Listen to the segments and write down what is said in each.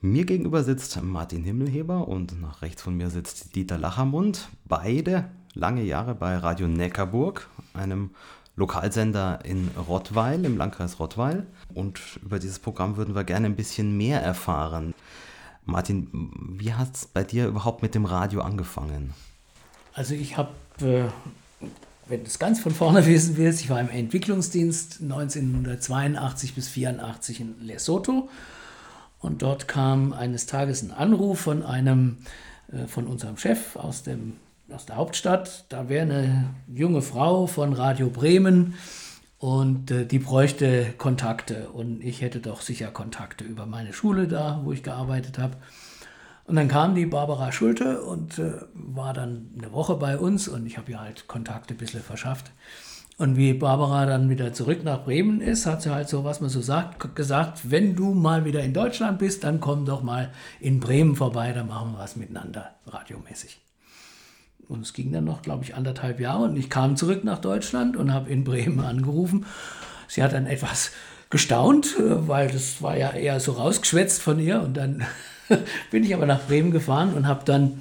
Mir gegenüber sitzt Martin Himmelheber und nach rechts von mir sitzt Dieter Lachermund. Beide lange Jahre bei Radio Neckarburg, einem Lokalsender in Rottweil, im Landkreis Rottweil. Und über dieses Programm würden wir gerne ein bisschen mehr erfahren. Martin, wie hat es bei dir überhaupt mit dem Radio angefangen? Also ich habe, äh, wenn du es ganz von vorne wissen willst, ich war im Entwicklungsdienst 1982 bis 1984 in Lesotho und dort kam eines Tages ein Anruf von einem, äh, von unserem Chef aus, dem, aus der Hauptstadt. Da wäre eine junge Frau von Radio Bremen und äh, die bräuchte Kontakte. Und ich hätte doch sicher Kontakte über meine Schule da, wo ich gearbeitet habe. Und dann kam die Barbara Schulte und äh, war dann eine Woche bei uns und ich habe ihr halt Kontakte ein bisschen verschafft. Und wie Barbara dann wieder zurück nach Bremen ist, hat sie halt so, was man so sagt, gesagt, wenn du mal wieder in Deutschland bist, dann komm doch mal in Bremen vorbei, dann machen wir was miteinander, radiomäßig. Und es ging dann noch, glaube ich, anderthalb Jahre und ich kam zurück nach Deutschland und habe in Bremen angerufen. Sie hat dann etwas gestaunt, äh, weil das war ja eher so rausgeschwätzt von ihr. Und dann bin ich aber nach Bremen gefahren und habe dann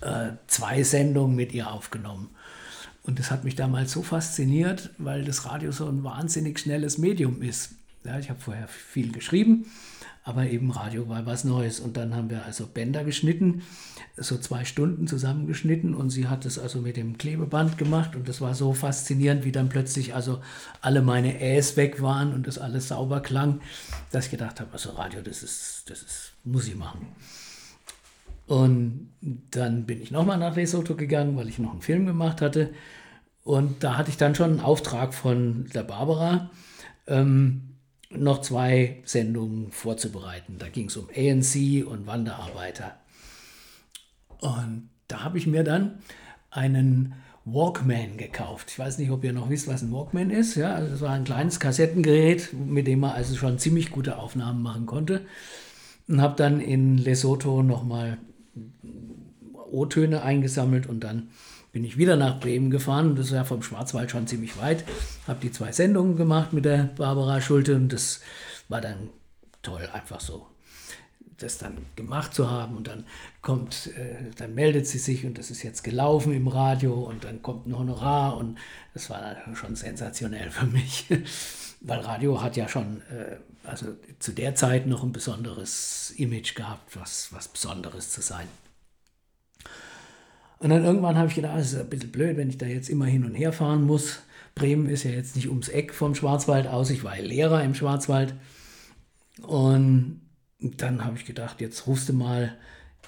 äh, zwei Sendungen mit ihr aufgenommen. Und das hat mich damals so fasziniert, weil das Radio so ein wahnsinnig schnelles Medium ist. Ja, ich habe vorher viel geschrieben, aber eben Radio war was Neues. Und dann haben wir also Bänder geschnitten, so zwei Stunden zusammengeschnitten und sie hat es also mit dem Klebeband gemacht und das war so faszinierend, wie dann plötzlich also alle meine Äs weg waren und das alles sauber klang, dass ich gedacht habe, also Radio, das ist, das ist, muss ich machen. Und dann bin ich nochmal nach Lesotho gegangen, weil ich noch einen Film gemacht hatte. Und da hatte ich dann schon einen Auftrag von der Barbara, ähm, noch zwei Sendungen vorzubereiten. Da ging es um ANC und Wanderarbeiter. Und da habe ich mir dann einen Walkman gekauft. Ich weiß nicht, ob ihr noch wisst, was ein Walkman ist. Ja, also das war ein kleines Kassettengerät, mit dem man also schon ziemlich gute Aufnahmen machen konnte. Und habe dann in Lesotho nochmal O-Töne eingesammelt und dann bin ich wieder nach Bremen gefahren. Das ist ja vom Schwarzwald schon ziemlich weit. Habe die zwei Sendungen gemacht mit der Barbara Schulte und das war dann toll, einfach so das dann gemacht zu haben und dann kommt, äh, dann meldet sie sich und das ist jetzt gelaufen im Radio und dann kommt ein Honorar und das war schon sensationell für mich, weil Radio hat ja schon, äh, also zu der Zeit noch ein besonderes Image gehabt, was, was Besonderes zu sein. Und dann irgendwann habe ich gedacht, das ist ein bisschen blöd, wenn ich da jetzt immer hin und her fahren muss. Bremen ist ja jetzt nicht ums Eck vom Schwarzwald aus. Ich war Lehrer im Schwarzwald. Und dann habe ich gedacht, jetzt rufst du mal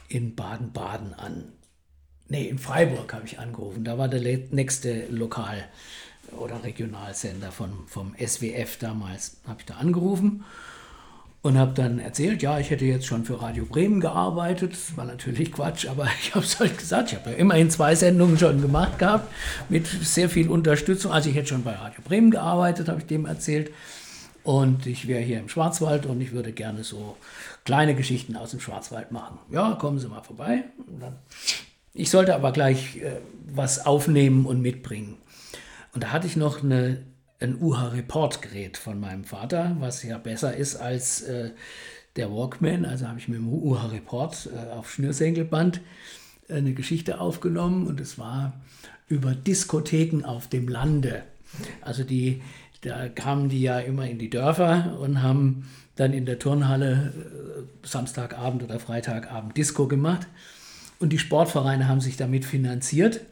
in Baden-Baden an. Nee, in Freiburg habe ich angerufen. Da war der nächste Lokal- oder Regionalsender von, vom SWF damals. Habe ich da angerufen und habe dann erzählt, ja, ich hätte jetzt schon für Radio Bremen gearbeitet. Das war natürlich Quatsch, aber ich habe es halt gesagt. Ich habe ja immerhin zwei Sendungen schon gemacht gehabt mit sehr viel Unterstützung. Also ich hätte schon bei Radio Bremen gearbeitet, habe ich dem erzählt. Und ich wäre hier im Schwarzwald und ich würde gerne so kleine Geschichten aus dem Schwarzwald machen. Ja, kommen Sie mal vorbei. ich sollte aber gleich äh, was aufnehmen und mitbringen. Und da hatte ich noch eine ein UH-Report-Gerät von meinem Vater, was ja besser ist als äh, der Walkman. Also habe ich mit dem UH-Report äh, auf Schnürsenkelband äh, eine Geschichte aufgenommen und es war über Diskotheken auf dem Lande. Also die, da kamen die ja immer in die Dörfer und haben dann in der Turnhalle äh, Samstagabend oder Freitagabend Disco gemacht. Und die Sportvereine haben sich damit finanziert.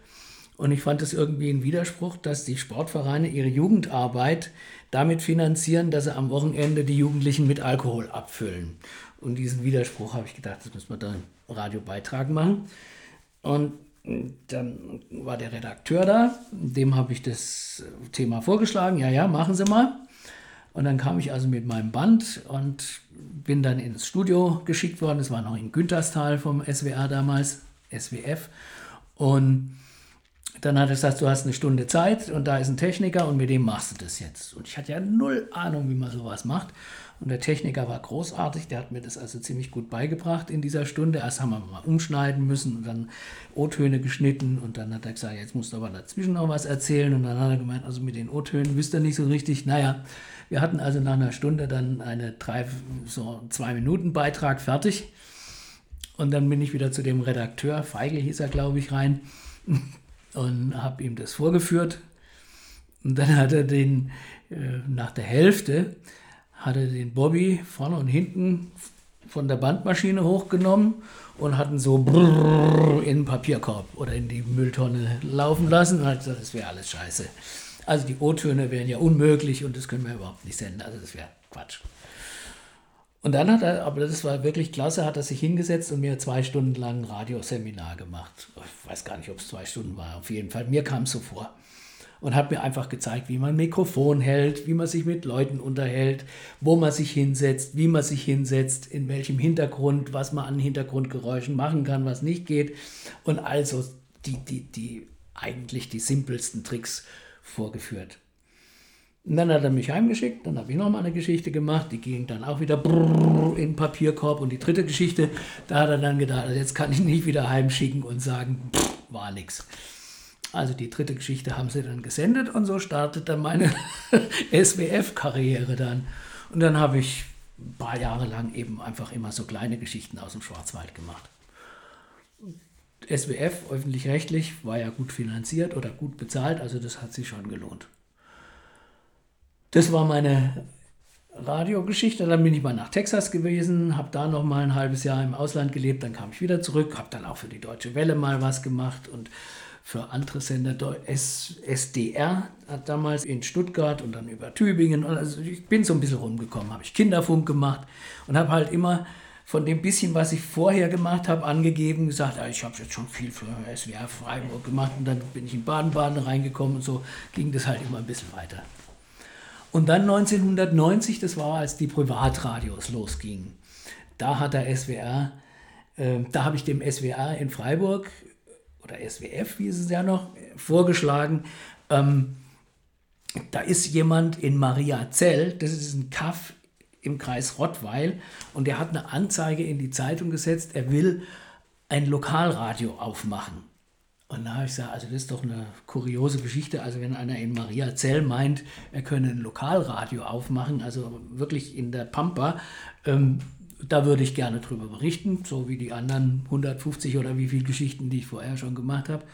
Und ich fand es irgendwie ein Widerspruch, dass die Sportvereine ihre Jugendarbeit damit finanzieren, dass sie am Wochenende die Jugendlichen mit Alkohol abfüllen. Und diesen Widerspruch habe ich gedacht, das müssen wir dann im Radiobeitrag machen. Und dann war der Redakteur da, dem habe ich das Thema vorgeschlagen. Ja, ja, machen Sie mal. Und dann kam ich also mit meinem Band und bin dann ins Studio geschickt worden. Es war noch in Günterstal vom SWR damals, SWF. Und dann hat er gesagt, du hast eine Stunde Zeit und da ist ein Techniker und mit dem machst du das jetzt. Und ich hatte ja null Ahnung, wie man sowas macht. Und der Techniker war großartig, der hat mir das also ziemlich gut beigebracht in dieser Stunde. Erst haben wir mal umschneiden müssen und dann O-Töne geschnitten und dann hat er gesagt, jetzt musst du aber dazwischen noch was erzählen. Und dann hat er gemeint, also mit den O-Tönen wisst ihr nicht so richtig. Naja, wir hatten also nach einer Stunde dann eine so zwei Minuten Beitrag fertig. Und dann bin ich wieder zu dem Redakteur, Feigl hieß er, glaube ich, rein und habe ihm das vorgeführt. Und dann hat er den äh, nach der Hälfte hat er den Bobby vorne und hinten von der Bandmaschine hochgenommen und hat ihn so in den Papierkorb oder in die Mülltonne laufen lassen und hat gesagt, das wäre alles scheiße. Also die O-Töne wären ja unmöglich und das können wir überhaupt nicht senden. Also das wäre Quatsch. Und dann hat er, aber das war wirklich klasse, hat er sich hingesetzt und mir zwei Stunden lang ein Radioseminar gemacht. Ich weiß gar nicht, ob es zwei Stunden war. Auf jeden Fall, mir kam es so vor und hat mir einfach gezeigt, wie man ein Mikrofon hält, wie man sich mit Leuten unterhält, wo man sich hinsetzt, wie man sich hinsetzt, in welchem Hintergrund, was man an Hintergrundgeräuschen machen kann, was nicht geht und also die, die, die eigentlich die simpelsten Tricks vorgeführt. Und dann hat er mich heimgeschickt, dann habe ich nochmal eine Geschichte gemacht, die ging dann auch wieder in den Papierkorb. Und die dritte Geschichte, da hat er dann gedacht, also jetzt kann ich nicht wieder heimschicken und sagen, war nichts. Also die dritte Geschichte haben sie dann gesendet und so startet dann meine SWF-Karriere dann. Und dann habe ich ein paar Jahre lang eben einfach immer so kleine Geschichten aus dem Schwarzwald gemacht. SWF, öffentlich-rechtlich, war ja gut finanziert oder gut bezahlt, also das hat sich schon gelohnt. Das war meine Radiogeschichte. Dann bin ich mal nach Texas gewesen, habe da noch mal ein halbes Jahr im Ausland gelebt, dann kam ich wieder zurück, habe dann auch für die Deutsche Welle mal was gemacht und für andere Sender. SDR hat damals in Stuttgart und dann über Tübingen. Also ich bin so ein bisschen rumgekommen, habe ich Kinderfunk gemacht und habe halt immer von dem bisschen, was ich vorher gemacht habe, angegeben, gesagt, ja, ich habe jetzt schon viel für SWR Freiburg gemacht und dann bin ich in Baden-Baden reingekommen und so ging das halt immer ein bisschen weiter. Und dann 1990, das war, als die Privatradios losgingen, da hat der SWR, äh, da habe ich dem SWR in Freiburg oder SWF, wie ist es ja noch, vorgeschlagen. Ähm, da ist jemand in Mariazell, das ist ein Kaff im Kreis Rottweil, und der hat eine Anzeige in die Zeitung gesetzt, er will ein Lokalradio aufmachen. Und da habe ich gesagt, also das ist doch eine kuriose Geschichte. Also wenn einer in Mariazell meint, er könne ein Lokalradio aufmachen, also wirklich in der Pampa, ähm, da würde ich gerne drüber berichten, so wie die anderen 150 oder wie viele Geschichten, die ich vorher schon gemacht habe.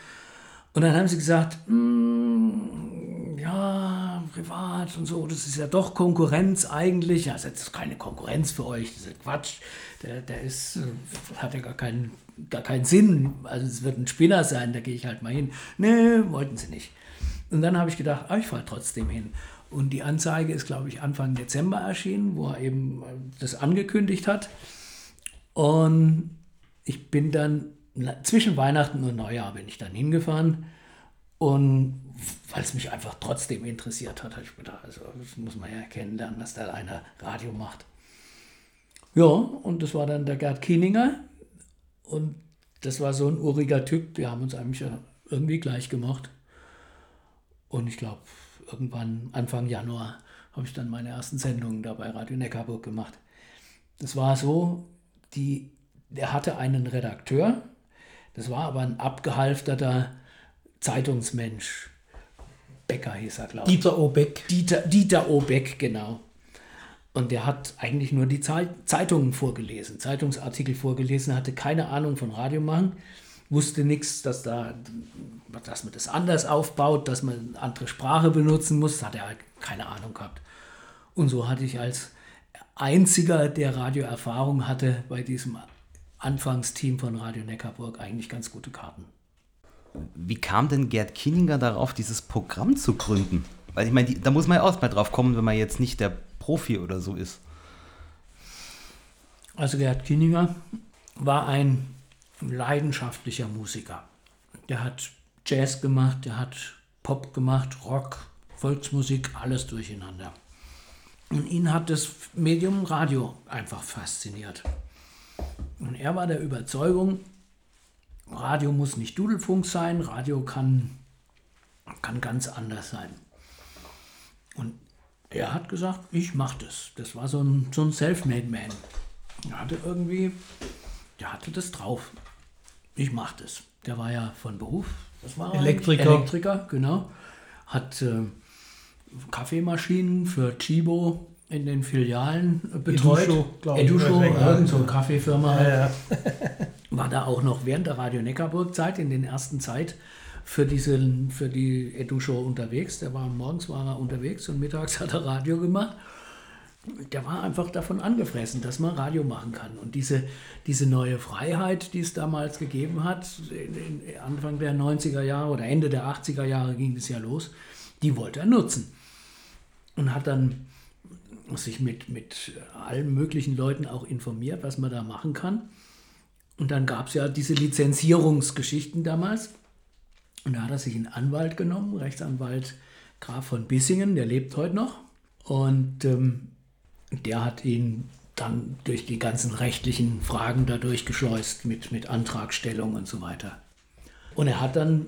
Und dann haben sie gesagt, mm, ja, privat und so, das ist ja doch Konkurrenz eigentlich. Ja, das ist keine Konkurrenz für euch, das ist Quatsch. Der, der ist, hat ja gar keinen, gar keinen Sinn. Also es wird ein Spinner sein, da gehe ich halt mal hin. Nee, wollten sie nicht. Und dann habe ich gedacht, ah, ich fahre trotzdem hin. Und die Anzeige ist, glaube ich, Anfang Dezember erschienen, wo er eben äh, das angekündigt hat. Und ich bin dann zwischen Weihnachten und Neujahr bin ich dann hingefahren. Und weil es mich einfach trotzdem interessiert hat, habe ich gedacht, also das muss man ja kennenlernen, dass da einer Radio macht. Ja, und das war dann der Gerd Kieninger. Und das war so ein uriger Typ. Wir haben uns eigentlich irgendwie gleich gemacht. Und ich glaube, irgendwann Anfang Januar habe ich dann meine ersten Sendungen da bei Radio Neckarburg gemacht. Das war so, die, der hatte einen Redakteur, das war aber ein abgehalfterter Zeitungsmensch. Becker hieß er, glaube ich. Dieter Obeck. Dieter, Dieter Obeck, genau. Und der hat eigentlich nur die Zeitungen vorgelesen, Zeitungsartikel vorgelesen, hatte keine Ahnung von Radio machen wusste nichts, dass, da, dass man das anders aufbaut, dass man eine andere Sprache benutzen muss. Hat er halt keine Ahnung gehabt. Und so hatte ich als einziger, der Radioerfahrung hatte, bei diesem Anfangsteam von Radio Neckarburg eigentlich ganz gute Karten. Wie kam denn Gerd Kinninger darauf, dieses Programm zu gründen? Weil ich meine, da muss man ja auch mal drauf kommen, wenn man jetzt nicht der Profi oder so ist. Also Gerd Kinninger war ein leidenschaftlicher Musiker. Der hat Jazz gemacht, der hat Pop gemacht, Rock, Volksmusik, alles durcheinander. Und ihn hat das Medium Radio einfach fasziniert. Und er war der Überzeugung, Radio muss nicht Dudelfunk sein, Radio kann kann ganz anders sein. Er hat gesagt, ich mache das. Das war so ein, so ein Self-Made Man. Er hatte irgendwie, der hatte das drauf. Ich mache das. Der war ja von Beruf, das war Elektriker. Elektriker, genau. Hat äh, Kaffeemaschinen für Chibo in den Filialen betreut. Edusho, Edusho irgend so eine Kaffeefirma. Ja, ja. War da auch noch während der Radio Neckarburg-Zeit, in den ersten Zeit, für, diese, für die Edu-Show unterwegs. Der war morgens war er unterwegs und mittags hat er Radio gemacht. Der war einfach davon angefressen, dass man Radio machen kann. Und diese, diese neue Freiheit, die es damals gegeben hat, Anfang der 90er Jahre oder Ende der 80er Jahre ging es ja los, die wollte er nutzen. Und hat dann sich mit, mit allen möglichen Leuten auch informiert, was man da machen kann. Und dann gab es ja diese Lizenzierungsgeschichten damals. Und da hat er sich einen Anwalt genommen, Rechtsanwalt Graf von Bissingen, der lebt heute noch. Und ähm, der hat ihn dann durch die ganzen rechtlichen Fragen da durchgeschleust mit, mit Antragstellung und so weiter. Und er hat dann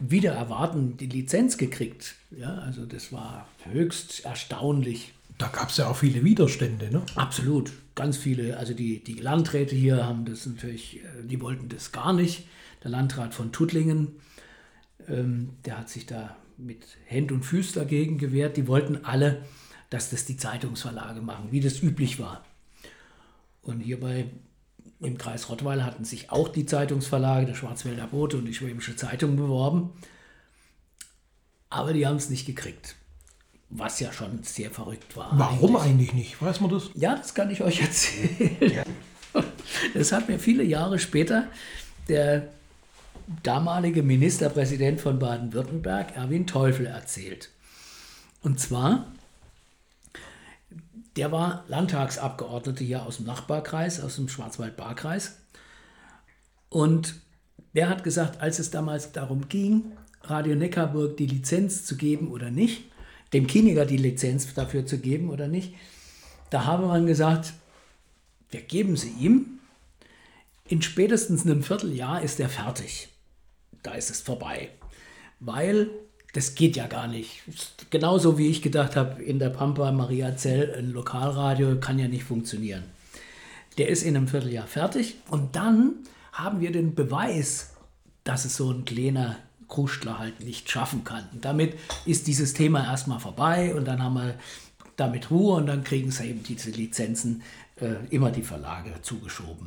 wieder erwarten die Lizenz gekriegt. Ja, also das war höchst erstaunlich. Da gab es ja auch viele Widerstände, ne? Absolut, ganz viele. Also die, die Landräte hier haben das natürlich, äh, die wollten das gar nicht. Der Landrat von Tuttlingen der hat sich da mit Händ und Füß dagegen gewehrt. Die wollten alle, dass das die Zeitungsverlage machen, wie das üblich war. Und hierbei im Kreis Rottweil hatten sich auch die Zeitungsverlage, der Schwarzwälder Bote und die Schwäbische Zeitung beworben. Aber die haben es nicht gekriegt. Was ja schon sehr verrückt war. Warum eigentlich. eigentlich nicht? Weiß man das? Ja, das kann ich euch erzählen. Ja. Das hat mir viele Jahre später der damalige Ministerpräsident von Baden-Württemberg, Erwin Teufel, erzählt. Und zwar, der war Landtagsabgeordneter hier aus dem Nachbarkreis, aus dem Schwarzwald-Baar-Kreis. Und der hat gesagt, als es damals darum ging, Radio Neckarburg die Lizenz zu geben oder nicht, dem Kiniger die Lizenz dafür zu geben oder nicht, da habe man gesagt, wir geben sie ihm. In spätestens einem Vierteljahr ist er fertig da ist es vorbei. Weil das geht ja gar nicht. Genauso wie ich gedacht habe, in der Pampa Maria Zell ein Lokalradio kann ja nicht funktionieren. Der ist in einem Vierteljahr fertig und dann haben wir den Beweis, dass es so ein kleiner Kruschler halt nicht schaffen kann. Und damit ist dieses Thema erstmal vorbei und dann haben wir damit Ruhe und dann kriegen sie eben diese Lizenzen äh, immer die Verlage zugeschoben.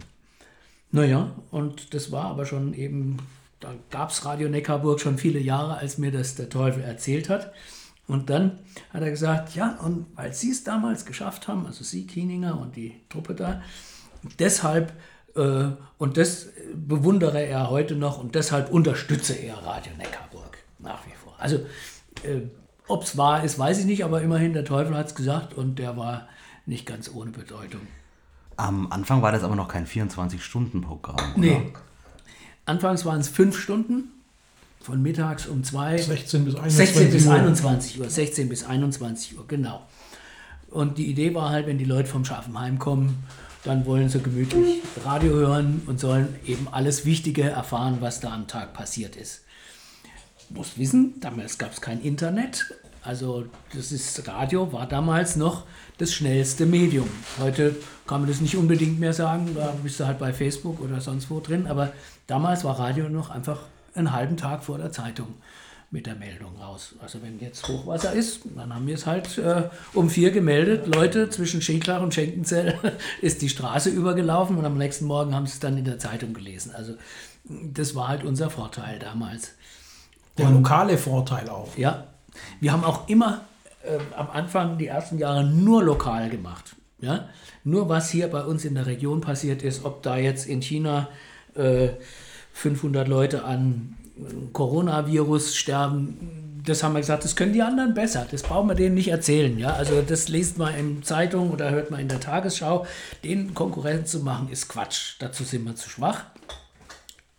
Naja, und das war aber schon eben da gab es Radio Neckarburg schon viele Jahre, als mir das der Teufel erzählt hat. Und dann hat er gesagt, ja, und weil Sie es damals geschafft haben, also Sie, Kieninger und die Truppe da, deshalb, äh, und das bewundere er heute noch und deshalb unterstütze er Radio Neckarburg nach wie vor. Also, äh, ob es wahr ist, weiß ich nicht, aber immerhin der Teufel hat es gesagt und der war nicht ganz ohne Bedeutung. Am Anfang war das aber noch kein 24-Stunden-Programm. Nee, Anfangs waren es fünf Stunden, von mittags um zwei. 16 bis 21 16 bis 21 Uhr. 16 bis 21 Uhr, genau. Und die Idee war halt, wenn die Leute vom Schaffenheim kommen, dann wollen sie gemütlich Radio hören und sollen eben alles Wichtige erfahren, was da am Tag passiert ist. Du musst wissen, damals gab es kein Internet. Also das ist Radio war damals noch das schnellste Medium. Heute kann man das nicht unbedingt mehr sagen, da bist du halt bei Facebook oder sonst wo drin, aber damals war Radio noch einfach einen halben Tag vor der Zeitung mit der Meldung raus. Also wenn jetzt Hochwasser ist, dann haben wir es halt äh, um vier gemeldet. Leute, zwischen Schiklach und Schenkenzell ist die Straße übergelaufen und am nächsten Morgen haben sie es dann in der Zeitung gelesen. Also das war halt unser Vorteil damals. Der lokale Vorteil auch. Ja, wir haben auch immer äh, am Anfang, die ersten Jahre, nur lokal gemacht. Ja? Nur was hier bei uns in der Region passiert ist, ob da jetzt in China äh, 500 Leute an Coronavirus sterben, das haben wir gesagt, das können die anderen besser. Das brauchen wir denen nicht erzählen. Ja? Also das liest man in Zeitung oder hört man in der Tagesschau. Den Konkurrenz zu machen, ist Quatsch. Dazu sind wir zu schwach.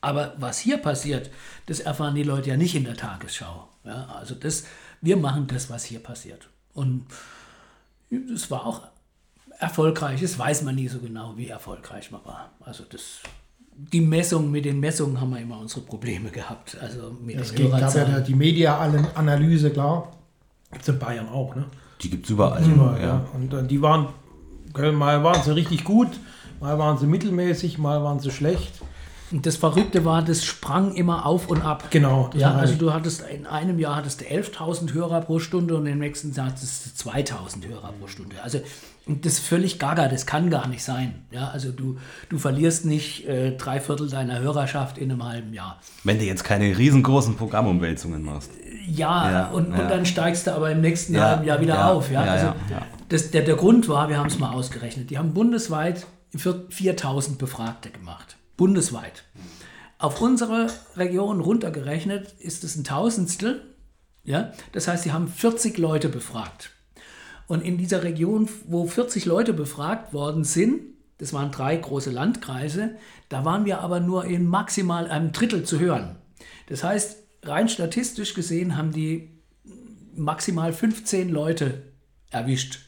Aber was hier passiert, das erfahren die Leute ja nicht in der Tagesschau. Ja? Also das, wir machen das, was hier passiert. Und es war auch erfolgreich. Das weiß man nie so genau, wie erfolgreich man war. Also das die Messung, mit den Messungen haben wir immer unsere Probleme gehabt. Also mit Es den geht, gab ja die Media-Analyse, klar. Gibt es in Bayern auch, ne? Die gibt es überall. Überall, ja. ja. Und äh, die waren, mal waren sie richtig gut, mal waren sie mittelmäßig, mal waren sie schlecht. Und das Verrückte war, das sprang immer auf und ab. Genau. Ja, also du hattest in einem Jahr hattest du 11.000 Hörer pro Stunde und im nächsten Jahr hattest du 2.000 Hörer pro Stunde. Also das ist völlig gaga, das kann gar nicht sein. Ja, also du, du verlierst nicht äh, drei Viertel deiner Hörerschaft in einem halben Jahr. Wenn du jetzt keine riesengroßen Programmumwälzungen machst. Ja, Ja, und, ja. und dann steigst du aber im nächsten Ja, halben Jahr wieder ja, auf. Ja, ja, also ja, ja. Das, der, der Grund war, wir haben es mal ausgerechnet, die haben bundesweit vier- 4000 Befragte gemacht. Bundesweit. Auf unsere Region runtergerechnet ist es ein Tausendstel. Ja? Das heißt, sie haben 40 Leute befragt. Und in dieser Region, wo 40 Leute befragt worden sind, das waren drei große Landkreise, da waren wir aber nur in maximal einem Drittel zu hören. Das heißt, rein statistisch gesehen haben die maximal 15 Leute erwischt,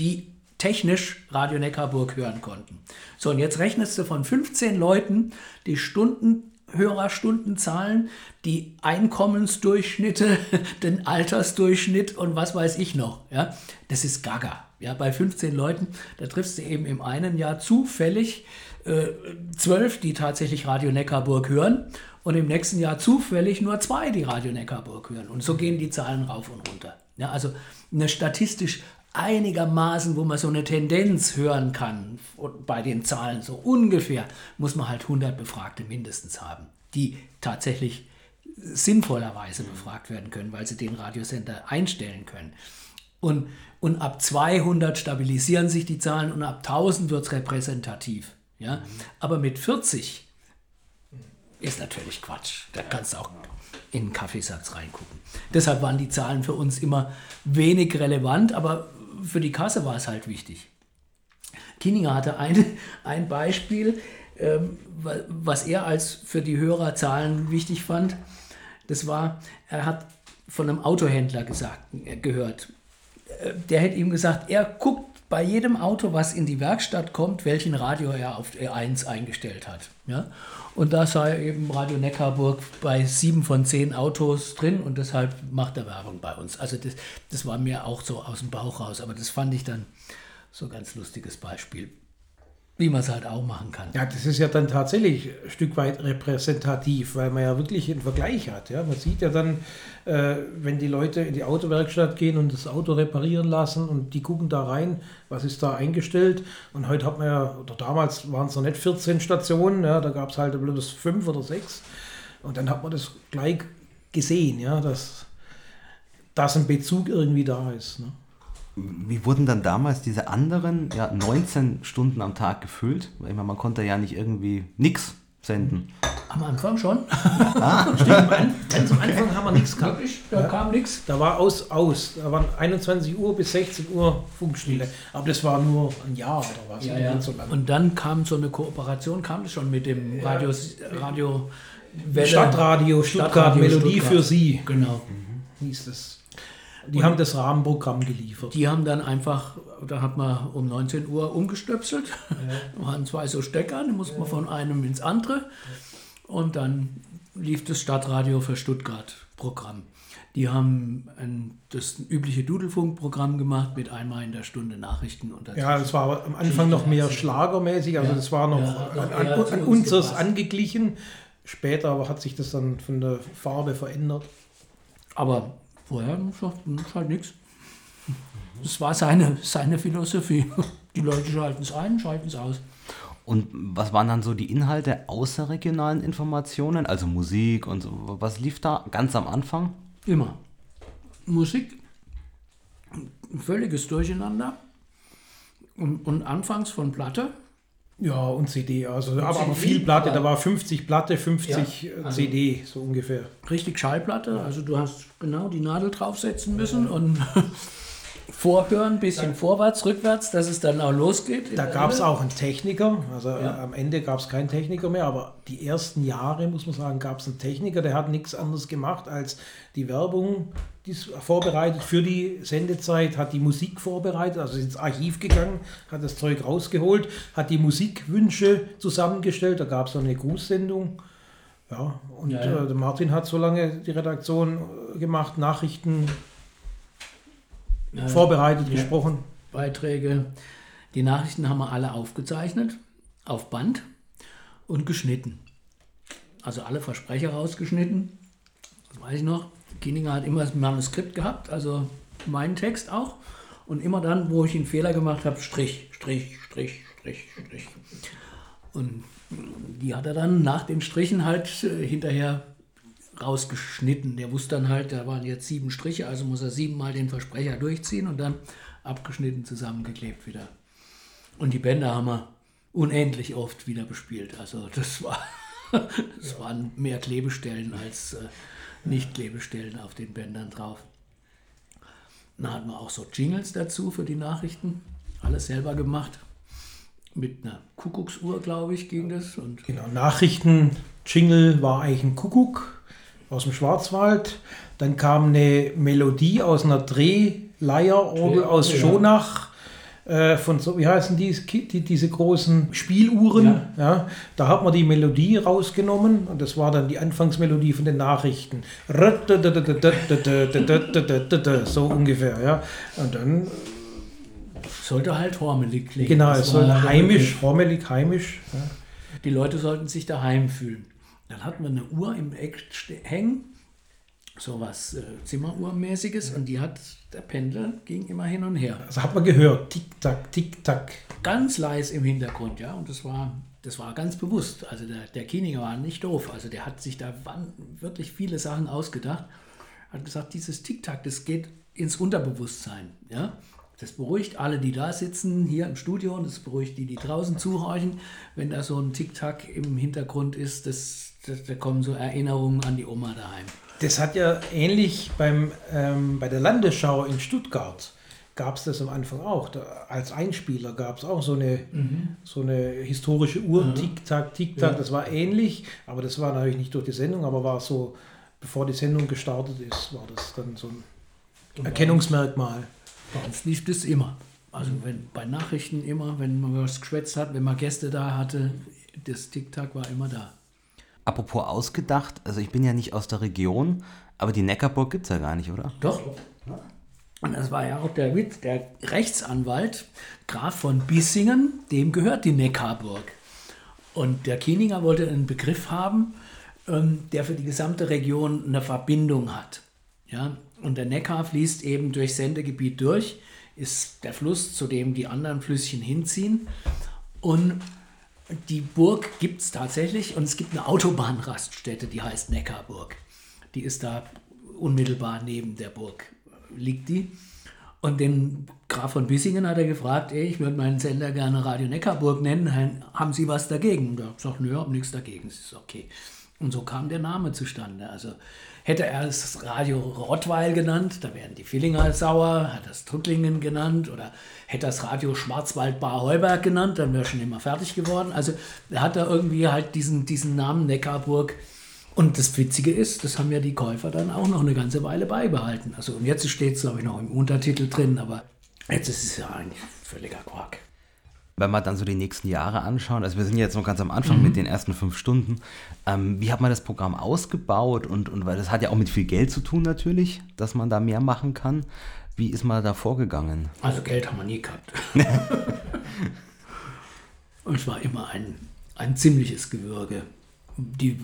die technisch Radio Neckarburg hören konnten. So, und jetzt rechnest du von 15 Leuten die Stunden, Hörerstundenzahlen, die Einkommensdurchschnitte, den Altersdurchschnitt und was weiß ich noch. Ja? Das ist gaga. Ja, bei 15 Leuten, da triffst du eben im einen Jahr zufällig äh, zwölf, die tatsächlich Radio Neckarburg hören und im nächsten Jahr zufällig nur zwei, die Radio Neckarburg hören. Und so gehen die Zahlen rauf und runter. Ja, also eine statistisch einigermaßen, wo man so eine Tendenz hören kann bei den Zahlen so ungefähr, muss man halt 100 Befragte mindestens haben, die tatsächlich sinnvollerweise befragt werden können, weil sie den Radiosender einstellen können. Und, und ab 200 stabilisieren sich die Zahlen und ab 1000 wird es repräsentativ. Ja? Aber mit 40 ist natürlich Quatsch. Da kannst du auch in einen Kaffeesatz reingucken. Deshalb waren die Zahlen für uns immer wenig relevant, aber für die Kasse war es halt wichtig. Kininger hatte ein, ein Beispiel, ähm, wa- was er als für die Hörerzahlen wichtig fand. Das war, er hat von einem Autohändler gesagt, äh, gehört. Äh, Der hätte ihm gesagt, er guckt bei jedem Auto, was in die Werkstatt kommt, welchen Radio er auf E1 eingestellt hat. Ja? Und da sei eben Radio Neckarburg bei sieben von zehn Autos drin und deshalb macht er Werbung bei uns. Also das, das war mir auch so aus dem Bauch raus, aber das fand ich dann so ein ganz lustiges Beispiel, wie man es halt auch machen kann. Ja, das ist ja dann tatsächlich ein Stück weit repräsentativ, weil man ja wirklich einen Vergleich hat. Ja? Man sieht ja dann, äh, wenn die Leute in die Autowerkstatt gehen und das Auto reparieren lassen und die gucken da rein, was ist da eingestellt. Und heute hat man ja, oder damals waren es noch nicht 14 Stationen, ja? da gab es halt bloß fünf oder sechs. Und dann hat man das gleich gesehen, ja? dass, dass ein Bezug irgendwie da ist. Ne? Wie wurden dann damals diese anderen ja, 19 Stunden am Tag gefüllt? Weil ich meine, man konnte ja nicht irgendwie nix senden. Am Anfang schon. Stimmt, ganz am Anfang haben wir nichts gehabt. Da kam nichts. Da war aus, aus. Da waren 21 Uhr bis 16 Uhr Funkstille. Aber das war nur ein Jahr oder was. Ja, ja. so lange. Und dann kam so eine Kooperation, kam das schon mit dem Radio, Radio Welle. Stadtradio Stuttgart, Stadtradio Melodie Stuttgart. für Sie Genau. hieß es. Die haben das Rahmenprogramm geliefert. Die haben dann einfach, da hat man um 19 Uhr umgestöpselt. Da waren zwei so Stecker, die musste man von einem ins andere. Und dann lief das Stadtradio für Stuttgart Programm. Die haben ein, das übliche Dudelfunk-Programm gemacht mit einmal in der Stunde Nachrichten. Und Ja, das war am Anfang noch mehr schlagermäßig, also Ja. das war noch Ja, an, an, an, uns unseres angeglichen. Später aber hat sich das dann von der Farbe verändert. Aber vorher ist halt nichts. Das war seine, seine Philosophie. Die Leute schalten es ein, schalten es aus. Und was waren dann so die Inhalte außerregionalen Informationen, also Musik und so? Was lief da ganz am Anfang? Immer. Musik, völliges Durcheinander. Und, und anfangs von Platte. Ja, und CD, also aber, CD, viel Platte, ja. da war 50 Platte, 50 Ja, äh, also- CD, so ungefähr. Richtig Schallplatte. Also du hast genau die Nadel draufsetzen müssen und, vorhören, ein bisschen vorwärts, rückwärts, dass es dann auch losgeht. Da gab es auch einen Techniker, also ja. am Ende gab es keinen Techniker mehr, aber die ersten Jahre, muss man sagen, gab es einen Techniker, der hat nichts anderes gemacht als die Werbung die vorbereitet für die Sendezeit, hat die Musik vorbereitet, also ist ins Archiv gegangen, hat das Zeug rausgeholt, hat die Musikwünsche zusammengestellt, da gab es noch eine Grußsendung. Ja, und ja, ja. Äh, Martin hat so lange die Redaktion gemacht, Nachrichten ja, vorbereitet, gesprochen. Beiträge. Die Nachrichten haben wir alle aufgezeichnet, auf Band und geschnitten. Also alle Versprecher rausgeschnitten. Das weiß ich noch. Kieninger hat immer das Manuskript gehabt, also meinen Text auch. Und immer dann, wo ich einen Fehler gemacht habe, Strich, Strich, Strich, Strich, Strich. Und die hat er dann nach den Strichen halt äh, hinterher rausgeschnitten. Der wusste dann halt, da waren jetzt sieben Striche, also muss er siebenmal den Versprecher durchziehen und dann abgeschnitten zusammengeklebt wieder. Und die Bänder haben wir unendlich oft wieder bespielt. Also das war, das waren mehr Klebestellen als äh, nicht-Klebestellen auf den Bändern drauf. Dann hatten wir auch so Jingles dazu für die Nachrichten. Alles selber gemacht. Mit einer Kuckucksuhr, glaube ich, ging das. Und genau, Nachrichten-Jingle war eigentlich ein Kuckuck aus dem Schwarzwald. Dann kam eine Melodie aus einer Drehleierorgel aus Schonach. Äh, von so, wie heißen die, die, diese großen Spieluhren? Ja. ja. da hat man die Melodie rausgenommen und das war dann die Anfangsmelodie von den Nachrichten. So ungefähr, ja. Und dann sollte halt hormelig klingen. Genau, es soll heimisch, hormelig, heimisch. Ja. Die Leute sollten sich daheim fühlen. Dann hatten wir eine Uhr im Eck hängen, so was äh, Zimmeruhrmäßiges, und die hat, der Pendel ging immer hin und her. Also hat man gehört, tick-tack, tick-tack. Ganz leise im Hintergrund, ja, und das war, das war ganz bewusst. Also der, der Kieninger war nicht doof, also der hat sich da wirklich viele Sachen ausgedacht. Hat gesagt, dieses Tick-Tack, das geht ins Unterbewusstsein, ja. Das beruhigt alle, die da sitzen, hier im Studio, und das beruhigt die, die draußen zuhorchen. Wenn da so ein Tick-Tack im Hintergrund ist, das, da kommen so Erinnerungen an die Oma daheim. Das hat ja ähnlich beim, ähm, bei der Landesschau in Stuttgart gab es das am Anfang auch. Da, als Einspieler gab es auch so eine, mhm. so eine historische Uhr, mhm. Tick-Tack, Tick-Tack. Ja. Das war ähnlich, aber das war natürlich nicht durch die Sendung, aber war so, bevor die Sendung gestartet ist, war das dann so ein Erkennungsmerkmal. Bei uns lief das immer. Also wenn bei Nachrichten immer, wenn man was geschwätzt hat, wenn man Gäste da hatte, das Tick-Tack war immer da. Apropos ausgedacht, also ich bin ja nicht aus der Region, aber die Neckarburg gibt es ja gar nicht, oder? Doch. Und das war ja auch der Witz, der Rechtsanwalt Graf von Bissingen, dem gehört die Neckarburg. Und der Kieninger wollte einen Begriff haben, ähm, der für die gesamte Region eine Verbindung hat. Ja? Und der Neckar fließt eben durch Sendegebiet durch, ist der Fluss, zu dem die anderen Flüsschen hinziehen. Und die Burg gibt es tatsächlich und es gibt eine Autobahnraststätte, die heißt Neckarburg. Die ist da unmittelbar neben der Burg, liegt die. Und den Graf von Bissingen hat er gefragt, ey, ich würde meinen Sender gerne Radio Neckarburg nennen, haben Sie was dagegen? Und er hat gesagt, nö, habe nichts dagegen, es ist okay. Und so kam der Name zustande. Also Hätte er es Radio Rottweil genannt, da wären die Villinger sauer, hat das Tuttlingen genannt oder hätte das Radio Schwarzwald-Bar Heuberg genannt, dann wäre schon immer fertig geworden. Also er hat da irgendwie halt diesen, diesen Namen Neckarburg. Und das Witzige ist, das haben ja die Käufer dann auch noch eine ganze Weile beibehalten. Also und jetzt steht es, glaube ich, noch im Untertitel drin, aber jetzt ist es ja eigentlich völliger Quark wenn wir dann so die nächsten Jahre anschauen, also wir sind jetzt noch ganz am Anfang mhm. mit den ersten fünf Stunden, ähm, wie hat man das Programm ausgebaut und, und weil das hat ja auch mit viel Geld zu tun natürlich, dass man da mehr machen kann. Wie ist man da vorgegangen? Also Geld haben wir nie gehabt. und es war immer ein, ein ziemliches Gewürge. Die,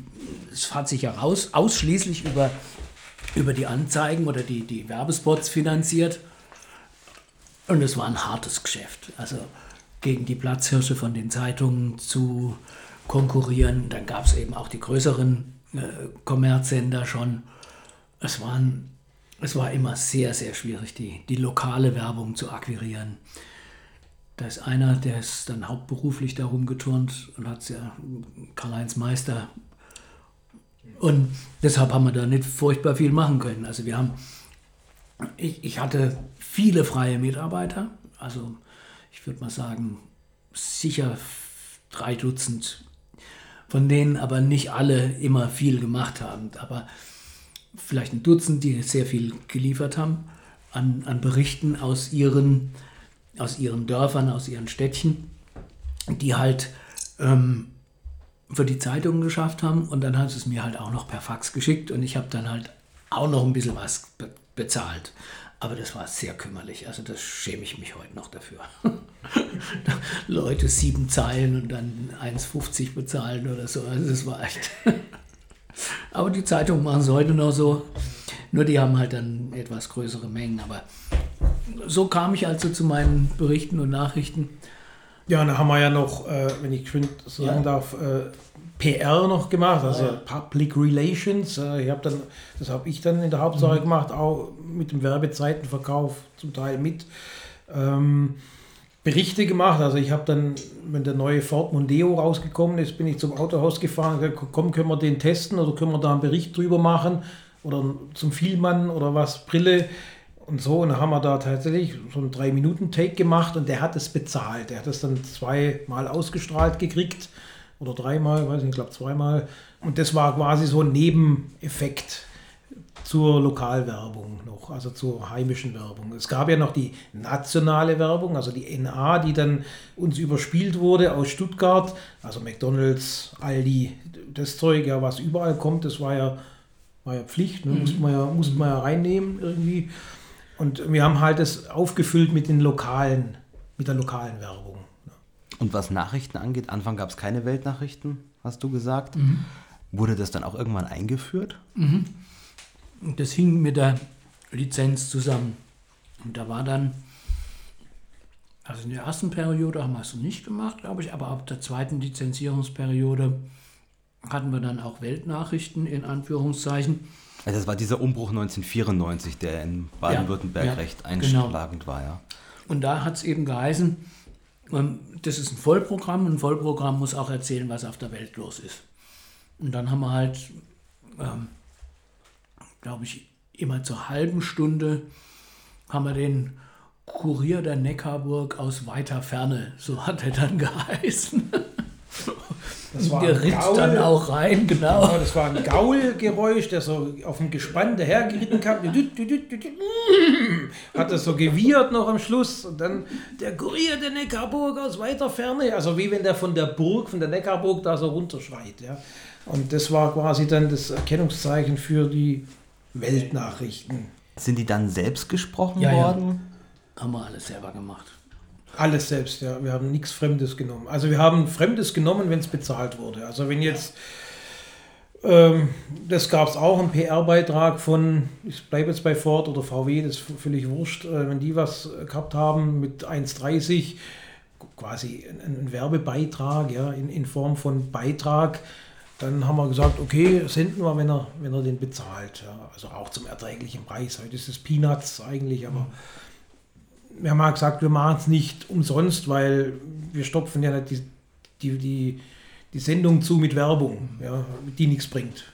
es hat sich ja raus, ausschließlich über, über die Anzeigen oder die, die Werbespots finanziert. Und es war ein hartes Geschäft. Also gegen die Platzhirsche von den Zeitungen zu konkurrieren. Dann gab es eben auch die größeren äh, Kommerzsender schon. Es, waren, es war immer sehr, sehr schwierig, die, die lokale Werbung zu akquirieren. Da ist einer, der ist dann hauptberuflich darum geturnt und hat ja Karl-Heinz Meister. Und deshalb haben wir da nicht furchtbar viel machen können. Also wir haben ich, ich hatte viele freie Mitarbeiter, also ich würde mal sagen, sicher drei Dutzend, von denen aber nicht alle immer viel gemacht haben, aber vielleicht ein Dutzend, die sehr viel geliefert haben an, an Berichten aus ihren, aus ihren Dörfern, aus ihren Städtchen, die halt ähm, für die Zeitungen geschafft haben und dann hat es mir halt auch noch per Fax geschickt und ich habe dann halt auch noch ein bisschen was be bezahlt. Aber das war sehr kümmerlich. Also das schäme ich mich heute noch dafür. Leute sieben Zeilen und dann 1,50 bezahlen oder so. Also das war echt. Aber die Zeitungen machen es heute noch so. Nur die haben halt dann etwas größere Mengen. Aber so kam ich also zu meinen Berichten und Nachrichten. Ja, da haben wir ja noch, äh, wenn ich sagen ja. darf, äh, PR noch gemacht, also ja. Public Relations. Äh, ich hab dann, das habe ich dann in der Hauptsache mhm. gemacht, auch mit dem Werbezeitenverkauf zum Teil mit. Ähm, Berichte gemacht. Also ich habe dann, wenn der neue Ford Mondeo rausgekommen ist, bin ich zum Autohaus gefahren und gesagt, komm, können wir den testen oder können wir da einen Bericht drüber machen oder zum Vielmann oder was, Brille und so. Und dann haben wir da tatsächlich so einen 3-Minuten-Take gemacht und der hat es bezahlt. Der hat es dann zweimal ausgestrahlt gekriegt oder dreimal, weiß nicht, ich glaube zweimal. Und das war quasi so ein Nebeneffekt zur Lokalwerbung noch, also zur heimischen Werbung. Es gab ja noch die nationale Werbung, also die NA, die dann uns überspielt wurde aus Stuttgart, also McDonalds, Aldi, das Zeug, ja, was überall kommt, das war ja, war ja Pflicht, ne? mhm. musste, man ja, musste man ja reinnehmen irgendwie. Und wir haben halt das aufgefüllt mit den lokalen, mit der lokalen Werbung. Und was Nachrichten angeht, Anfang gab es keine Weltnachrichten, hast du gesagt. Mhm. Wurde das dann auch irgendwann eingeführt? Mhm. Das hing mit der Lizenz zusammen. Und da war dann, also in der ersten Periode haben wir es nicht gemacht, glaube ich, aber ab der zweiten Lizenzierungsperiode hatten wir dann auch Weltnachrichten in Anführungszeichen. Also das war dieser Umbruch 1994, der in Baden-Württemberg ja, ja, recht einschlagend genau. war, ja. Und da hat es eben geheißen, ähm, das ist ein Vollprogramm. Ein Vollprogramm muss auch erzählen, was auf der Welt los ist. Und dann haben wir halt ähm, glaube ich, immer zur halben Stunde haben wir den Kurier der Neckarburg aus weiter Ferne, so hat er dann geheißen. Das war der ritt Gaul, dann auch rein, genau. genau. Das war ein Gaulgeräusch, der so auf dem Gespann dahergeritten kam. Hat das so gewiehert noch am Schluss. Und dann der Kurier der Neckarburg aus weiter Ferne. Also wie wenn der von der Burg, von der Neckarburg da so runterschreit. Ja. Und das war quasi dann das Erkennungszeichen für die Weltnachrichten. Sind die dann selbst gesprochen ja, worden? Ja. Haben wir alles selber gemacht. Alles selbst, ja. Wir haben nichts Fremdes genommen. Also wir haben Fremdes genommen, wenn es bezahlt wurde. Also wenn jetzt, ähm, das gab es auch, einen PR-Beitrag von, ich bleibe jetzt bei Ford oder VW, das ist völlig wurscht, äh, wenn die was gehabt haben mit 1,30, quasi ein, ein Werbebeitrag, ja, in, in Form von Beitrag, dann haben wir gesagt, okay, senden wir, wenn er, wenn er den bezahlt. Ja, also auch zum erträglichen Preis. Heute ist es Peanuts eigentlich, aber wir haben halt gesagt, wir machen es nicht umsonst, weil wir stopfen ja nicht die, die, die, die Sendung zu mit Werbung, ja, die nichts bringt.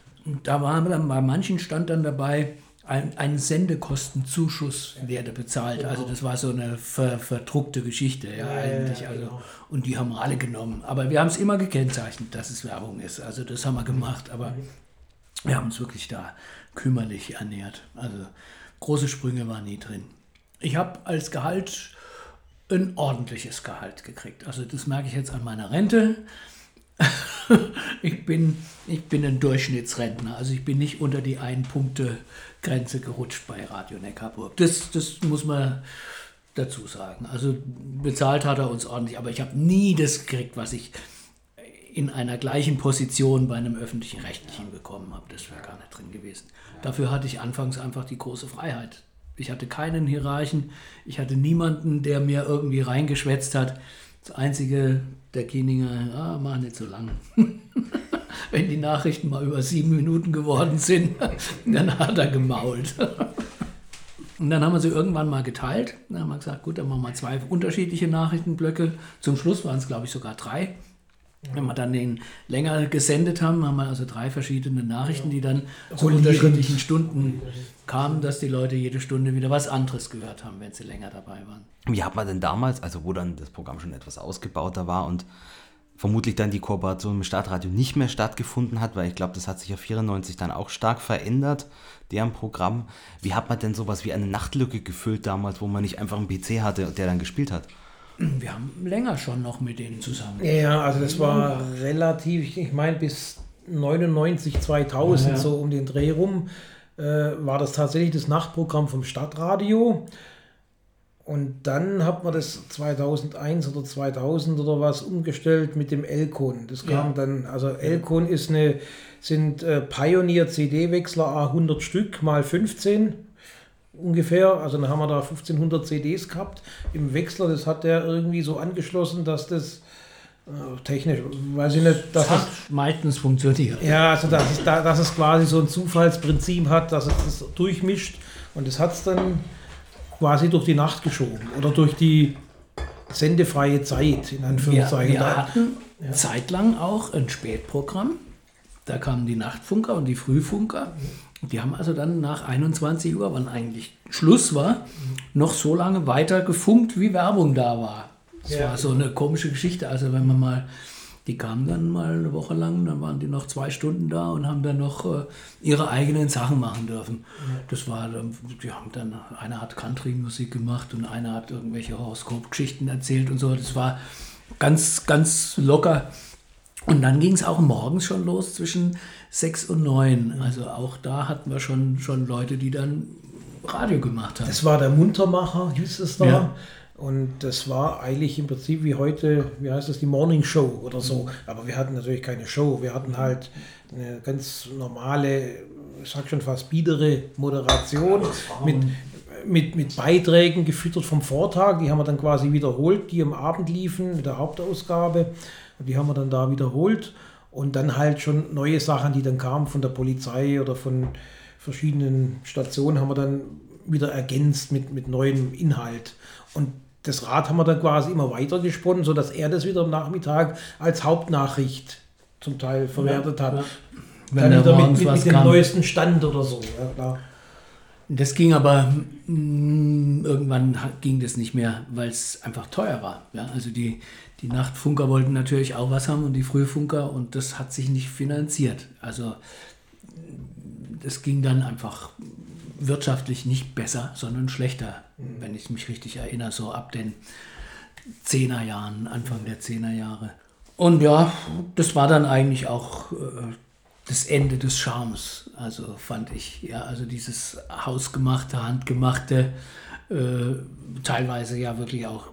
Da war dann bei manchen stand dann dabei, ein, ein Sendekostenzuschuss werde bezahlt. Genau. Also das war so eine ver, verdruckte Geschichte, ja, ja eigentlich. Also, genau. Und die haben alle genommen. Aber wir haben es immer gekennzeichnet, dass es Werbung ist. Also das haben wir gemacht, aber wir haben uns wirklich da kümmerlich ernährt. Also große Sprünge waren nie drin. Ich habe als Gehalt ein ordentliches Gehalt gekriegt. Also das merke ich jetzt an meiner Rente. ich, bin, ich bin ein Durchschnittsrentner. Also ich bin nicht unter die Ein-Punkte-Grenze gerutscht bei Radio Neckarburg. Das, das muss man dazu sagen. Also bezahlt hat er uns ordentlich, aber ich habe nie das gekriegt, was ich in einer gleichen Position bei einem öffentlichen Rechtlichen bekommen habe. Das wäre gar nicht drin gewesen. Dafür hatte ich anfangs einfach die große Freiheit. Ich hatte keinen Hierarchen, ich hatte niemanden, der mir irgendwie reingeschwätzt hat. Das Einzige, der Kieninger, ah, mach nicht so lang. Wenn die Nachrichten mal über sieben Minuten geworden sind, dann hat er gemault. Und dann haben wir sie irgendwann mal geteilt. Dann haben wir gesagt, gut, dann machen wir zwei unterschiedliche Nachrichtenblöcke. Zum Schluss waren es, glaube ich, sogar drei. Wenn wir dann den länger gesendet haben, haben wir also drei verschiedene Nachrichten, die dann zu unterschiedlichen Stunden kamen, dass die Leute jede Stunde wieder was anderes gehört haben, wenn sie länger dabei waren. Wie hat man denn damals, also wo dann das Programm schon etwas ausgebauter war und vermutlich dann die Kooperation mit Stadtradio nicht mehr stattgefunden hat, weil ich glaube, das hat sich ja 94 dann auch stark verändert, deren Programm. Wie hat man denn sowas wie eine Nachtlücke gefüllt damals, wo man nicht einfach einen PC hatte, der dann gespielt hat? Wir haben länger schon noch mit denen zusammen. Ja, also das war relativ, ich meine bis 99, 2000, ja, ja. so um den Dreh rum, äh, war das tatsächlich das Nachtprogramm vom Stadtradio. Und dann hat man das 2001 oder 2000 oder was umgestellt mit dem Elkon. Das kam ja. dann, also Elkon ist eine, sind äh, Pioneer CD-Wechsler A100 Stück mal 15 ungefähr. Also dann haben wir da 1500 CDs gehabt im Wechsler. Das hat der irgendwie so angeschlossen, dass das äh, technisch, weiß ich nicht, dass das es meistens funktioniert. Ja, also dass es, dass es quasi so ein Zufallsprinzip hat, dass es das durchmischt und das hat es dann quasi durch die Nacht geschoben oder durch die sendefreie Zeit, in Anführungszeichen. Wir, wir hatten ja. zeitlang auch ein Spätprogramm. Da kamen die Nachtfunker und die Frühfunker. Die haben also dann nach 21 Uhr, wann eigentlich Schluss war, noch so lange weiter gefunkt, wie Werbung da war. Das ja. war so eine komische Geschichte. Also wenn man mal, die kamen dann mal eine Woche lang, dann waren die noch zwei Stunden da und haben dann noch äh, ihre eigenen Sachen machen dürfen. Ja. Das war, die haben dann, einer hat Country-Musik gemacht und einer hat irgendwelche Horoskop-Geschichten erzählt und so. Das war ganz, ganz locker. Und dann ging es auch morgens schon los zwischen sechs und neun. Also auch da hatten wir schon, schon Leute, die dann Radio gemacht haben. Das war der Muntermacher, hieß es da. Ja. Und das war eigentlich im Prinzip wie heute, wie heißt das, die Morning Show oder so. Aber wir hatten natürlich keine Show. Wir hatten halt eine ganz normale, ich sag schon fast biedere Moderation mit, mit, mit Beiträgen gefüttert vom Vortag. Die haben wir dann quasi wiederholt, die am Abend liefen mit der Hauptausgabe. Und die haben wir dann da wiederholt. Und dann halt schon neue Sachen, die dann kamen von der Polizei oder von verschiedenen Stationen, haben wir dann wieder ergänzt mit, mit neuem Inhalt. Und das Rad haben wir dann quasi immer weiter gesponnen, sodass er das wieder am Nachmittag als Hauptnachricht zum Teil verwertet hat. Ja. Wenn dann wieder mit, mit, mit dem kam. neuesten Stand oder so. Ja. Das ging aber mh, mm, irgendwann ging das nicht mehr, weil es einfach teuer war. Ja, also die, die Nachtfunker wollten natürlich auch was haben und die Frühfunker und das hat sich nicht finanziert. Also das ging dann einfach wirtschaftlich nicht besser, sondern schlechter, mhm. wenn ich mich richtig erinnere, so ab den 10er Jahren, Anfang der 10er Jahre. Und ja, das war dann eigentlich auch äh, das Ende des Charmes, also fand ich. Ja, also dieses hausgemachte, handgemachte, äh, teilweise ja wirklich auch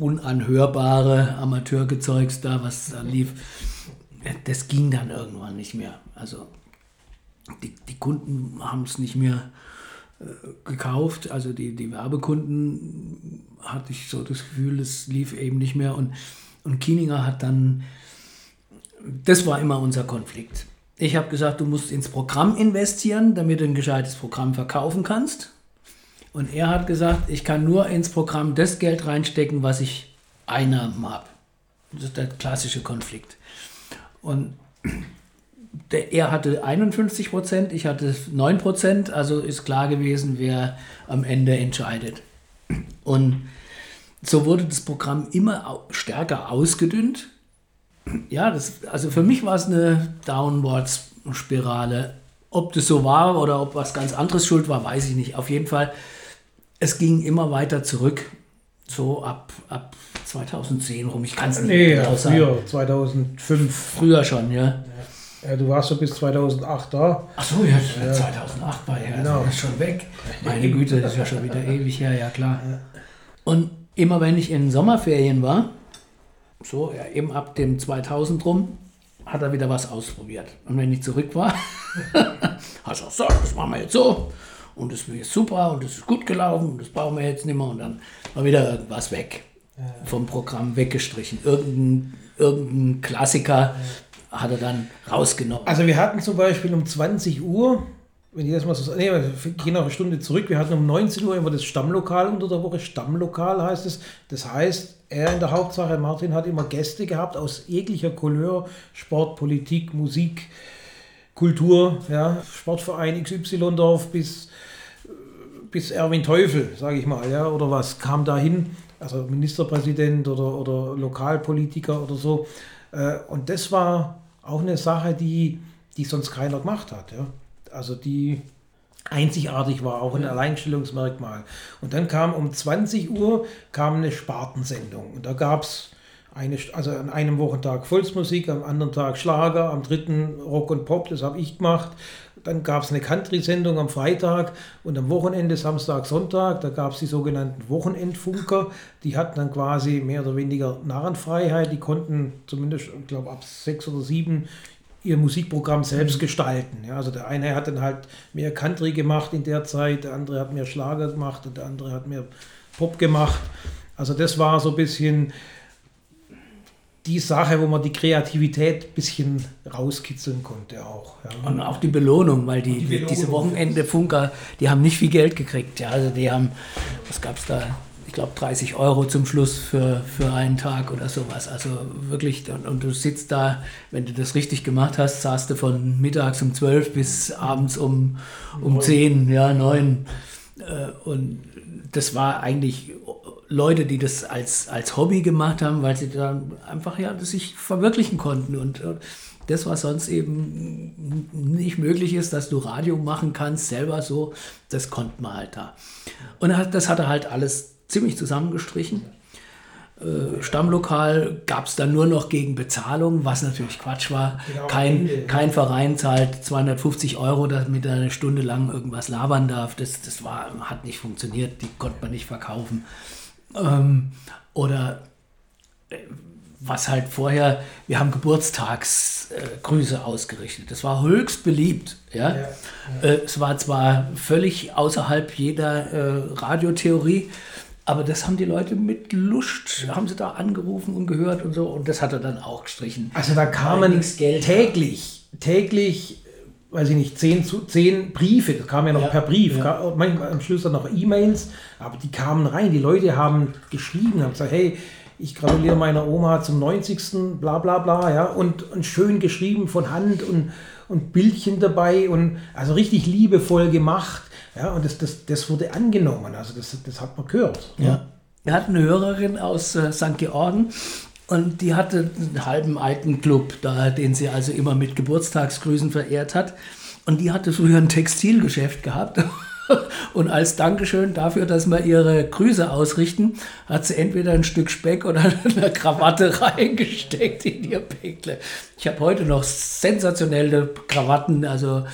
unanhörbare Amateurgezeugs da, was da lief, das ging dann irgendwann nicht mehr. Also die, die Kunden haben es nicht mehr äh, gekauft, also die, die Werbekunden hatte ich so das Gefühl, es lief eben nicht mehr und, und Kieninger hat dann, das war immer unser Konflikt. Ich habe gesagt, du musst ins Programm investieren, damit du ein gescheites Programm verkaufen kannst. Und er hat gesagt, ich kann nur ins Programm das Geld reinstecken, was ich Einnahmen habe. Das ist der klassische Konflikt. Und der, er hatte 51 Prozent, ich hatte 9 Prozent, also ist klar gewesen, wer am Ende entscheidet. Und so wurde das Programm immer stärker ausgedünnt. Ja, das, also für mich war es eine Downwards-Spirale. Ob das so war oder ob was ganz anderes schuld war, weiß ich nicht. Auf jeden Fall es ging immer weiter zurück, so ab, ab 2010 rum. Ich kann es nicht nee, genau sagen. Früher, 2005. Früher schon, ja. ja. Du warst so bis 2008 da. Ach so, ja, ja. 2008 war ja, genau. das ist schon weg. Meine Güte, das ist ja schon wieder ewig her, ja klar. Und immer wenn ich in Sommerferien war, so ja, eben ab dem 2000 rum, hat er wieder was ausprobiert. Und wenn ich zurück war, hat er gesagt, so, das machen wir jetzt so und es ist super und es ist gut gelaufen und das brauchen wir jetzt nicht mehr und dann war wieder irgendwas weg. Vom Programm weggestrichen. Irgendein, irgendein Klassiker hat er dann rausgenommen. Also wir hatten zum Beispiel um 20 Uhr wenn ich das mal so sage, nee, wir gehen noch eine Stunde zurück. Wir hatten um 19 Uhr immer das Stammlokal unter der Woche. Stammlokal heißt es. Das heißt, er in der Hauptsache, Martin hat immer Gäste gehabt aus jeglicher Couleur, Sport, Politik, Musik, Kultur, ja, Sportverein XY-Dorf bis, bis Erwin Teufel, sage ich mal, ja, oder was, kam da hin, also Ministerpräsident oder, oder Lokalpolitiker oder so. Äh, und das war auch eine Sache, die, die sonst keiner gemacht hat, ja. Also die einzigartig war, auch ein Alleinstellungsmerkmal. Und dann kam um 20 Uhr kam eine Spartensendung. Und da gab es eine, also an einem Wochentag Volksmusik, am anderen Tag Schlager, am dritten Rock und Pop, das habe ich gemacht. Dann gab es eine Country-Sendung am Freitag und am Wochenende, Samstag, Sonntag, da gab es die sogenannten Wochenendfunker. Die hatten dann quasi mehr oder weniger Narrenfreiheit. Die konnten zumindest, ich glaube, ab sechs oder sieben ihr Musikprogramm selbst gestalten. Ja, also der eine hat dann halt mehr Country gemacht in der Zeit, der andere hat mehr Schlager gemacht und der andere hat mehr Pop gemacht. Also das war so ein bisschen die Sache, wo man die Kreativität ein bisschen rauskitzeln konnte auch. Ja. Und auch die Belohnung, weil die, die Belohnung diese Wochenende-Funker, die haben nicht viel Geld gekriegt. Ja, also die haben, was gab es da? Ich glaube 30 Euro zum Schluss für, für einen Tag oder sowas. Also wirklich, und, und, du sitzt da, wenn du das richtig gemacht hast, saßt du von mittags um 12 bis abends um, um 10, ja, 9. Äh, und das war eigentlich Leute, die das als, als Hobby gemacht haben, weil sie dann einfach ja sich verwirklichen konnten. Und, und das, was sonst eben nicht möglich ist, dass du Radio machen kannst, selber so, das konnte man halt da. Und das hat er halt alles ziemlich zusammengestrichen. Äh, Stammlokal gab es dann nur noch gegen Bezahlung, was natürlich Quatsch war. Genau, kein, kein Verein zahlt 250 Euro, damit er eine Stunde lang irgendwas labern darf. Das, das war, hat nicht funktioniert, die konnte man nicht verkaufen. Ähm, oder äh, was halt vorher, wir haben Geburtstagsgrüße äh, ausgerichtet. Das war höchst beliebt. Ja? ja, ja. Äh, es war zwar völlig außerhalb jeder äh, Radiotheorie, aber das haben die Leute mit Lust, haben sie da angerufen und gehört und so. Und das hat er dann auch gestrichen. Also da kamen täglich, täglich weiß ich nicht, zehn, zehn Briefe, das kam ja noch ja, per Brief, ja. manchmal am Schluss dann noch E-Mails, aber die kamen rein, die Leute haben geschrieben, haben gesagt, hey, ich gratuliere meiner Oma zum 90. bla bla bla, ja, und, und schön geschrieben von Hand und, und Bildchen dabei und also richtig liebevoll gemacht, ja, und das, das, das wurde angenommen, also das, das hat man gehört. Ja. ja. Wir hatten eine Hörerin aus äh, St. Georgen, und die hatte einen halben alten Club, da, den sie also immer mit Geburtstagsgrüßen verehrt hat. Und die hatte früher ein Textilgeschäft gehabt. Und als Dankeschön dafür, dass wir ihre Grüße ausrichten, hat sie entweder ein Stück Speck oder eine Krawatte reingesteckt in ihr Päckle. Ich habe heute noch sensationelle Krawatten, also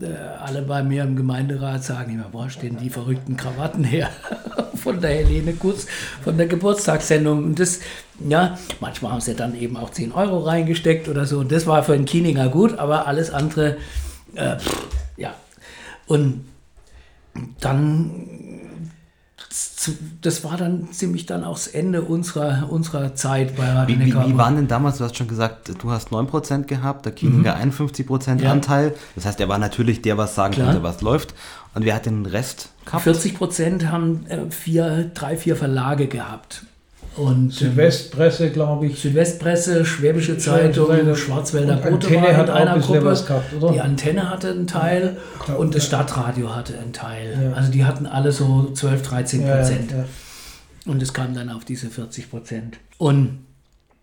äh, alle bei mir im Gemeinderat sagen immer, wo stehen die verrückten Krawatten her? von der Helene Kutz, von der Geburtstagssendung. Und das, ja, manchmal haben sie dann eben auch 10 Euro reingesteckt oder so. Und das war für einen Kieninger gut, aber alles andere, äh, ja. Und dann das war dann ziemlich dann auch das Ende unserer, unserer Zeit bei Radio wie, wie, wie waren denn damals, du hast schon gesagt, du hast 9% gehabt, der Kieniger mhm. 51% ja. Anteil. Das heißt, er war natürlich der, was sagen Klar. konnte, was läuft. Und wer hat den Rest gehabt? 40% haben äh, vier, drei, vier Verlage gehabt. Und, Südwestpresse, glaube ich. Südwestpresse, Schwäbische Zeitung, Schwäbische Schwarzwälder Bote war hat einer Gruppe. Gehabt, die Antenne hatte einen Teil ja, und das Stadtradio hatte einen Teil. Ja. Also die hatten alle so 12, 13 Prozent. Ja, und es kam dann auf diese 40 Prozent. Und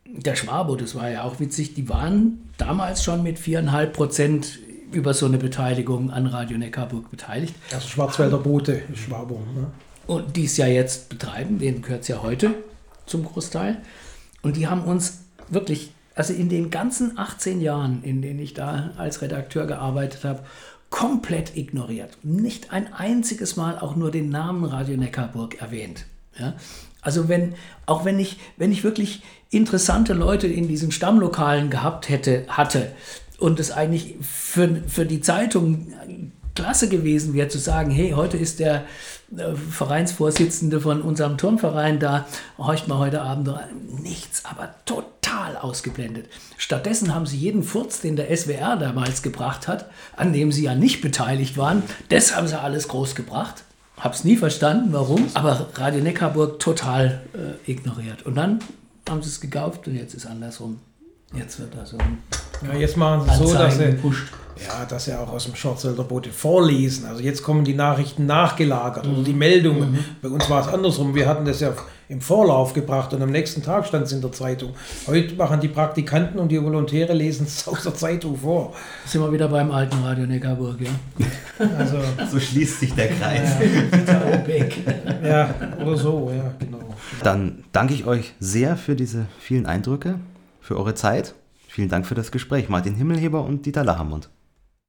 der Schwabo, das war ja auch witzig, die waren damals schon mit 4,5 Prozent über so eine Beteiligung an Radio Neckarburg beteiligt. Also Schwarzwälder Boote, Schwabo. Ne? Und die es ja jetzt betreiben, denen gehört es ja heute zum Großteil. Und die haben uns wirklich, also in den ganzen 18 Jahren, in denen ich da als Redakteur gearbeitet habe, komplett ignoriert. Nicht ein einziges Mal auch nur den Namen Radio Neckarburg erwähnt. Ja? Also wenn, auch wenn ich, wenn ich wirklich interessante Leute in diesen Stammlokalen gehabt hätte, hatte und es eigentlich für, für die Zeitung klasse gewesen wäre zu sagen, hey, heute ist der äh, Vereinsvorsitzende von unserem Turnverein, da horcht man heute Abend rein. nichts, aber total ausgeblendet. Stattdessen haben sie jeden Furz, den der SWR damals gebracht hat, an dem sie ja nicht beteiligt waren, das haben sie alles groß gebracht. Hab's nie verstanden, warum, aber Radio Neckarburg total äh, ignoriert. Und dann haben sie es gekauft und jetzt ist andersrum. Jetzt wird also ja, jetzt machen sie so, dass sie, ja, dass sie auch aus dem Schwarzwälder Bote vorlesen. Also jetzt kommen die Nachrichten nachgelagert mhm. oder die Meldungen. Mhm. Bei uns war es andersrum. Wir hatten das ja im Vorlauf gebracht und am nächsten Tag stand es in der Zeitung. Heute machen die Praktikanten und die Volontäre lesen es aus der Zeitung vor. Sind wir wieder beim alten Radio Neckarburg, ja? Also, so schließt sich der Kreis. Ja, ja, oder so, ja, genau. Dann danke ich euch sehr für diese vielen Eindrücke für eure Zeit. Vielen Dank für das Gespräch, Martin Himmelheber und Dieter Lachermund.